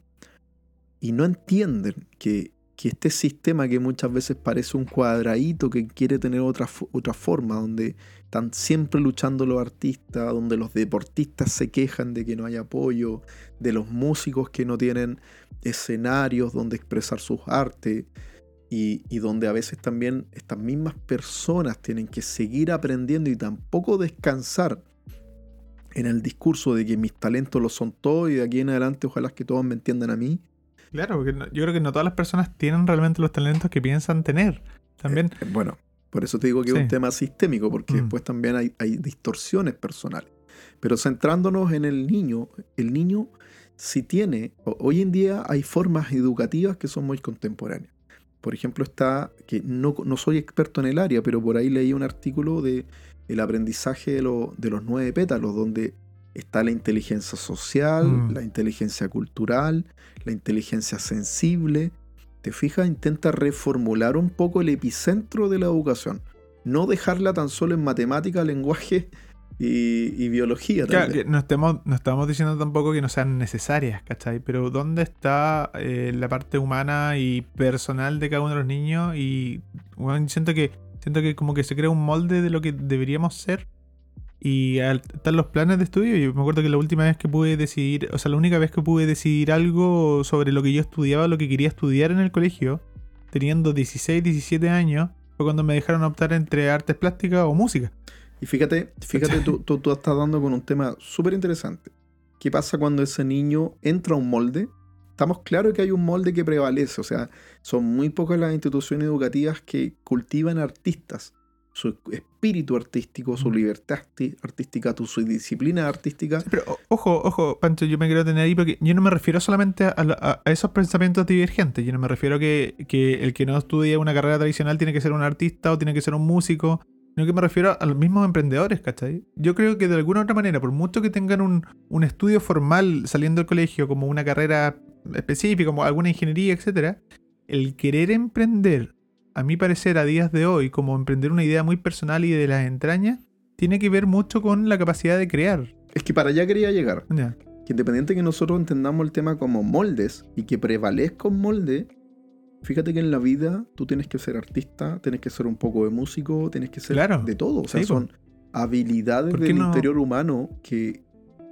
y no entienden que, este sistema que muchas veces parece un cuadradito que quiere tener otra, otra forma, donde están siempre luchando los artistas, donde los deportistas se quejan de que no hay apoyo, de los músicos que no tienen escenarios donde expresar sus artes, y, y, donde a veces también estas mismas personas tienen que seguir aprendiendo y tampoco descansar en el discurso de que mis talentos lo son todo y de aquí en adelante ojalá que todos me entiendan a mí Claro, porque yo creo que no todas las personas tienen realmente los talentos que piensan tener. También. Eh, bueno, por eso te digo que es un tema sistémico, porque mm. después también hay, hay, distorsiones personales. Pero centrándonos en el niño, el niño si tiene, hoy en día hay formas educativas que son muy contemporáneas. Por ejemplo, está, que no, no soy experto en el área, pero por ahí leí un artículo de el aprendizaje de, de los nueve pétalos, donde está la inteligencia social, mm. la inteligencia cultural, la inteligencia sensible. Te fijas, intenta reformular un poco el epicentro de la educación. No dejarla tan solo en matemática, lenguaje y, biología. Claro, no, estemos, no estamos diciendo tampoco que no sean necesarias, ¿cachai? Pero ¿dónde está eh, la parte humana y personal de cada uno de los niños? Y siento que siento que como que se crea un molde de lo que deberíamos ser y están los planes de estudio. Yo me acuerdo que la última vez que pude decidir, o sea, la única vez que pude decidir algo sobre lo que yo estudiaba, lo que quería estudiar en el colegio, teniendo 16, 17 años, fue cuando me dejaron optar entre artes plásticas o música. Y fíjate, fíjate, tú, tú, tú estás dando con un tema súper interesante. ¿Qué pasa cuando ese niño entra a un molde? Estamos claros que hay un molde que prevalece, o sea, son muy pocas las instituciones educativas que cultivan artistas su espíritu artístico, su libertad artística, su disciplina artística. pero ojo, ojo, Pancho, yo me quiero tener ahí porque yo no me refiero solamente a, esos pensamientos divergentes, yo no me refiero a que, que, el que no estudia una carrera tradicional tiene que ser un artista o tiene que ser un músico, sino que me refiero a los mismos emprendedores, ¿cachai? Yo creo que de alguna u otra manera, por mucho que tengan un, un estudio formal saliendo del colegio, como una carrera específica, como alguna ingeniería, etcétera, el querer emprender a mi parecer, a días de hoy, como emprender una idea muy personal y de las entrañas, tiene que ver mucho con la capacidad de crear. Es que para allá quería llegar. Que independiente que nosotros entendamos el tema como moldes y que prevalezca un molde, fíjate que en la vida tú tienes que ser artista, tienes que ser un poco de músico, tienes que ser de todo. O sea, son habilidades del interior humano que,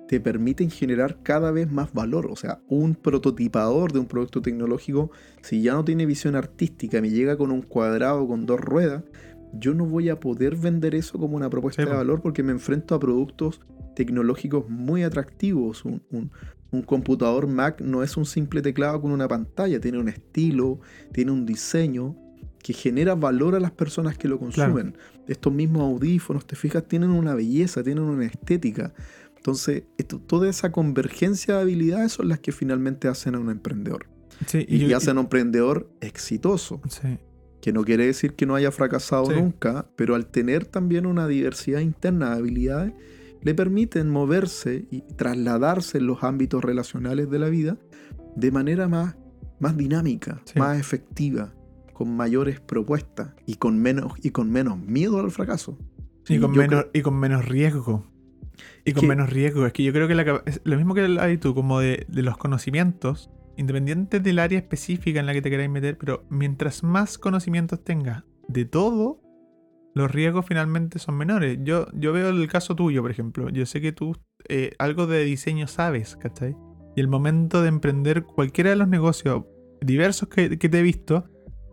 te permiten generar cada vez más valor. O sea, un prototipador de un producto tecnológico, si ya no tiene visión artística, me llega con un cuadrado con dos ruedas, yo no voy a poder vender eso como una propuesta de valor porque me enfrento a productos tecnológicos muy atractivos. Un, computador Mac no es un simple teclado con una pantalla, tiene un estilo, tiene un diseño que genera valor a las personas que lo consumen. Estos mismos audífonos, te fijas, tienen una belleza, tienen una estética. Entonces, toda esa convergencia de habilidades son las que finalmente hacen a un emprendedor. y, hacen a un emprendedor exitoso. Que no quiere decir que no haya fracasado nunca, pero al tener también una diversidad interna de habilidades, le permiten moverse y trasladarse en los ámbitos relacionales de la vida de manera más, más dinámica, más efectiva. con mayores propuestas y con menos, y con menos miedo al fracaso. Y con, menos, y con menos riesgo. Y con que- menos riesgo. Es que yo creo que la es lo mismo que hay tú, como de, de los conocimientos, independientes del área específica en la que te queráis meter, pero mientras más conocimientos tengas de todo, los riesgos finalmente son menores. Yo, yo veo el caso tuyo, por ejemplo. Yo sé que tú eh, algo de diseño sabes, ¿cachai? Y el momento de emprender cualquiera de los negocios diversos que, que te he visto,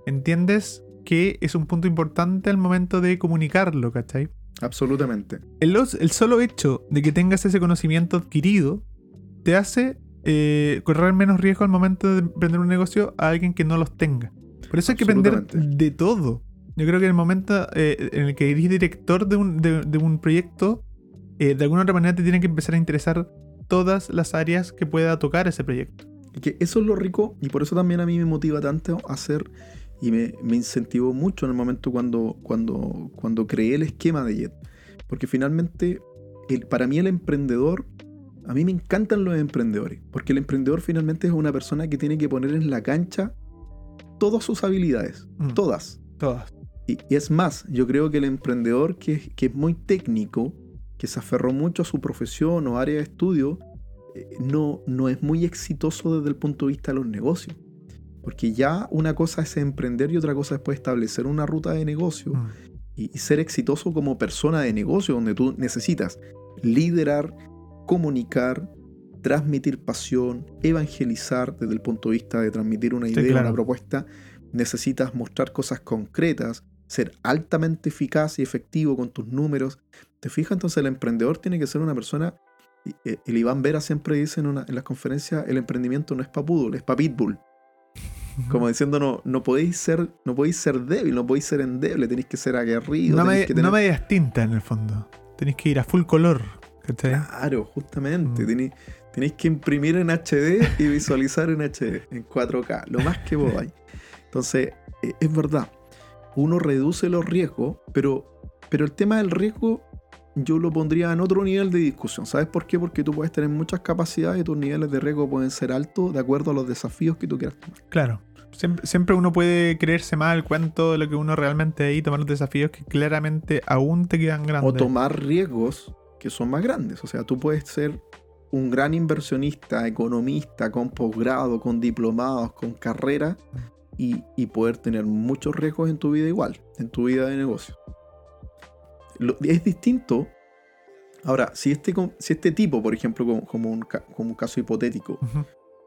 entiendes que es un punto importante al momento de comunicarlo, ¿cachai? Absolutamente. el, solo hecho de que tengas ese conocimiento adquirido te hace eh, correr menos riesgo al momento de emprender un negocio a alguien que no los tenga. Por eso hay que aprender de todo. Yo creo que el momento eh, en el que eres director de un, de- de un proyecto, eh, de alguna otra manera te tienen que empezar a interesar todas las áreas que pueda tocar ese proyecto. Y que eso es lo rico y por eso también a mí me motiva tanto hacer y me, me incentivó mucho en el momento cuando, cuando, cuando creé el esquema de Jet. Porque finalmente, el- para mí el emprendedor, a mí me encantan los emprendedores, porque el emprendedor finalmente es una persona que tiene que poner en la cancha todas sus habilidades, Mm, todas. Todas. Y, y es más, yo creo que el emprendedor que, es- que es muy técnico, que se aferró mucho a su profesión o área de estudio, eh, no, no es muy exitoso desde el punto de vista de los negocios. Porque ya una cosa es emprender y otra cosa es pues, establecer una ruta de negocio Mm, y, y ser exitoso como persona de negocio, donde tú necesitas liderar, comunicar, transmitir pasión, evangelizar desde el punto de vista de transmitir una Sí, idea, claro. una propuesta. Necesitas mostrar cosas concretas, ser altamente eficaz y efectivo con tus números. ¿Te fijas? Entonces el emprendedor tiene que ser una persona... eh, El Iván Vera siempre dice en, una- en las conferencias, el emprendimiento no es para poodle, es para pitbull. Como diciendo, no, no, podéis ser, no podéis ser débil, no podéis ser endeble, tenéis que ser aguerrido. no, me, que tener- no medias tinta en el fondo. Tenéis que ir a full color. ¿cachai? Claro, justamente. Mm. Tenéis, tenéis que imprimir en HD y visualizar en HD, en 4K, lo más que podáis. Entonces, eh, es verdad, uno reduce los riesgos, pero, pero el tema del riesgo yo lo pondría en otro nivel de discusión. ¿Sabes por qué? Porque tú puedes tener muchas capacidades y tus niveles de riesgo pueden ser altos de acuerdo a los desafíos que tú quieras tomar. Claro. Siempre, siempre uno puede creerse más el cuento de lo que uno realmente es y tomar los desafíos que claramente aún te quedan grandes. o tomar riesgos que son más grandes. O sea, tú puedes ser un gran inversionista, economista, con posgrado, con diplomados, con carrera y, y poder tener muchos riesgos en tu vida igual, en tu vida de negocio. Lo- es distinto. Ahora, si este, si este tipo, por ejemplo, como, como un, como un caso hipotético,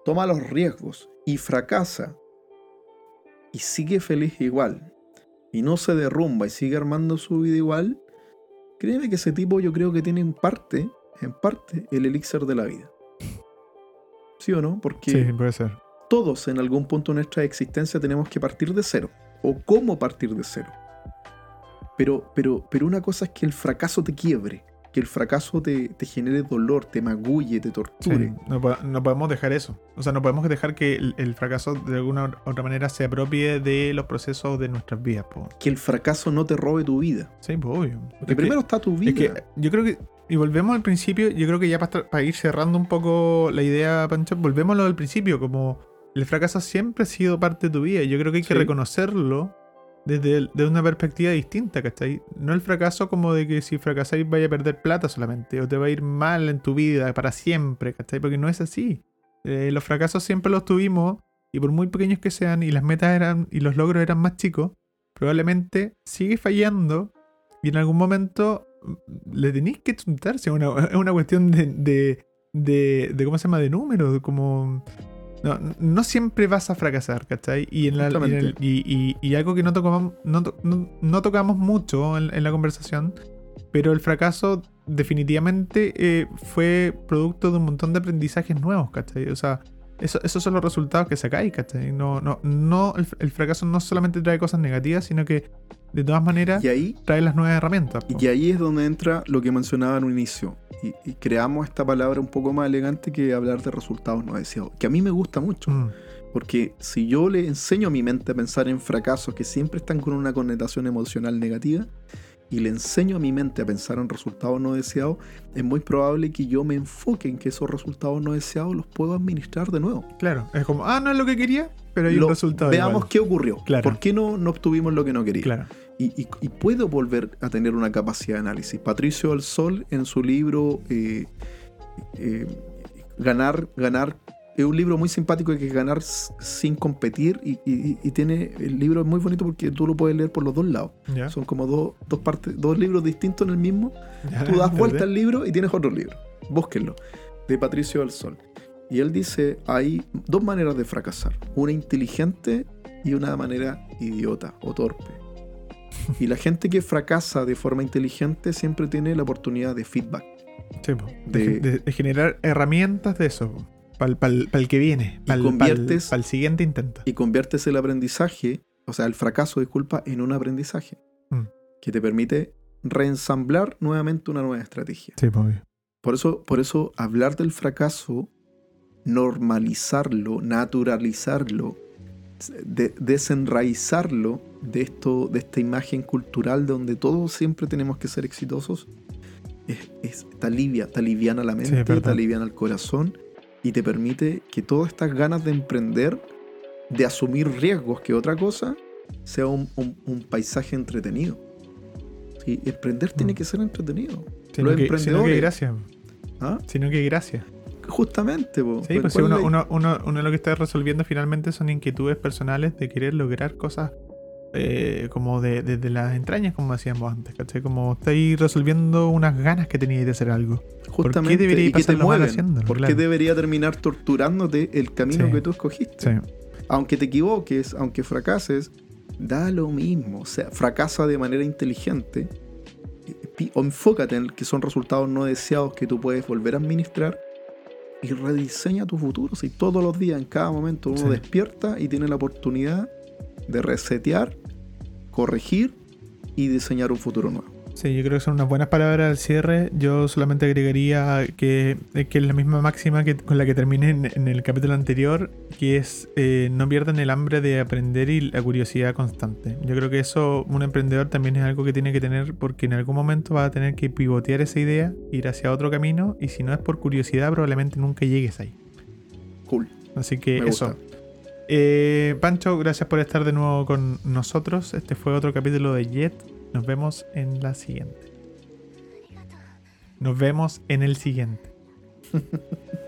toma los riesgos y fracasa y sigue feliz igual y no se derrumba y sigue armando su vida igual, créeme que ese tipo yo creo que tiene en parte, en parte, el elixir de la vida. ¿Sí o no? Porque Sí, puede ser. todos en algún punto de nuestra existencia tenemos que partir de cero. O cómo partir de cero. Pero, pero, pero una cosa es que el fracaso te quiebre, que el fracaso te, te genere dolor, te magulle, te Sí, torture. no, po- no podemos dejar eso. O sea, no podemos dejar que el, el fracaso de alguna u otra manera se apropie de los procesos de nuestras vidas. po. Que el fracaso no te robe tu vida. Sí, pues obvio. Porque Es que- primero está tu vida. Es que yo creo que, y volvemos al principio, yo creo que ya para, para ir cerrando un poco la idea, Pancho, volvemos a lo del principio, como el fracaso siempre ha sido parte de tu vida, y yo creo que hay que Sí. reconocerlo desde una perspectiva distinta, ¿cachai? No el fracaso como de que si fracasáis vaya a perder plata solamente, o te va a ir mal en tu vida para siempre, ¿cachai? Porque no es así. Eh, los fracasos siempre los tuvimos, y por muy pequeños que sean, y las metas eran, y los logros eran más chicos, probablemente sigue fallando y en algún momento mm, le tenéis que chuntarse. Es una, una cuestión de, de, de, de- ¿Cómo se llama? De números. Como. No, no siempre vas a fracasar, ¿cachai? Y, en la- y, en el- Justamente. y- y- y algo que no tocamos, no, to- no- no tocamos mucho en, en la conversación, pero el fracaso definitivamente eh, fue producto de un montón de aprendizajes nuevos, ¿cachai? O sea, eso- esos son los resultados que sacáis, ¿cachai? No, no, no, el, el fracaso no solamente trae cosas negativas, sino que de todas maneras Y ahí, trae las nuevas herramientas. po. y ahí es donde entra lo que mencionaba en un inicio. Y, y creamos esta palabra un poco más elegante que hablar de resultados no deseados. Que a mí me gusta mucho. Mm, Porque si yo le enseño a mi mente a pensar en fracasos que siempre están con una connotación emocional negativa, y le enseño a mi mente a pensar en resultados no deseados, es muy probable que yo me enfoque en que esos resultados no deseados los puedo administrar de nuevo. Claro, es como, ah, no es lo que quería, pero hay Lo- un resultado. Veamos igual. qué ocurrió. Claro. ¿Por qué no, no obtuvimos lo que no quería? Claro. Y, y- y puedo volver a tener una capacidad de análisis. Patricio del Sol, en su libro eh, eh, Ganar, Ganar, es un libro muy simpático que es Ganar s- sin competir. Y, y- y tiene el libro es muy bonito porque tú lo puedes leer por los dos lados. Son como dos, dos partes, dos libros distintos en el mismo. Tú das vuelta al libro y tienes otro libro. Búsquenlo. De Patricio del Sol. Y él dice, hay dos maneras de fracasar. Una inteligente y una manera idiota o torpe. Y la gente que fracasa de forma inteligente siempre tiene la oportunidad de feedback. Sí, de generar herramientas de eso. Para el que viene. Para el, siguiente intento. Y conviertes el aprendizaje, o sea, el fracaso, disculpa, en un aprendizaje. Mm. Que te permite reensamblar nuevamente una nueva estrategia. Sí, obvio. Por eso, por eso hablar del fracaso, normalizarlo, naturalizarlo, de- desenraizarlo de, esto, de esta imagen cultural donde todos siempre tenemos que ser exitosos, es, es- te alivia, te aliviana la Sí, mente, verdad. te aliviana el corazón y te permite que todas estas ganas de emprender, de asumir riesgos que otra cosa, sea un, un- un paisaje entretenido. Sí, emprender tiene Mm. que ser entretenido. Sino Los que, sino que gracias. ¿Ah? Sino que gracias. Justamente, po. Sí, pues si ¿cuál uno, uno, uno, uno lo que está resolviendo finalmente son inquietudes personales de querer lograr cosas eh, como de, desde las entrañas, como decíamos antes, ¿cachai? Como estáis resolviendo unas ganas que teníais de hacer algo. Justamente, debería y que te pasarlo mal haciéndolo? ¿Por qué debería terminar torturándote el camino Sí. que tú escogiste? Sí, Aunque te equivoques, aunque fracases, da lo mismo. O sea, fracasa de manera inteligente. O enfócate en que son resultados no deseados que tú puedes volver a administrar y rediseña tu futuro. Si todos los días, en cada momento, uno Sí. despierta y tiene la oportunidad de resetear, corregir y diseñar un futuro nuevo. Sí, yo creo que son unas buenas palabras al cierre. Yo solamente agregaría que, eh, que es la misma máxima que, con la que terminé en, en el capítulo anterior, que es eh, no pierdan el hambre de aprender y la curiosidad constante. Yo creo que eso un emprendedor también es algo que tiene que tener porque en algún momento va a tener que pivotear esa idea, ir hacia otro camino y si no es por curiosidad probablemente nunca llegues ahí. Cool. Así que Me eso. gusta. Eh, Pancho, gracias por estar de nuevo con nosotros. Este fue otro capítulo de Jet. Nos vemos en la siguiente. Nos vemos en el siguiente.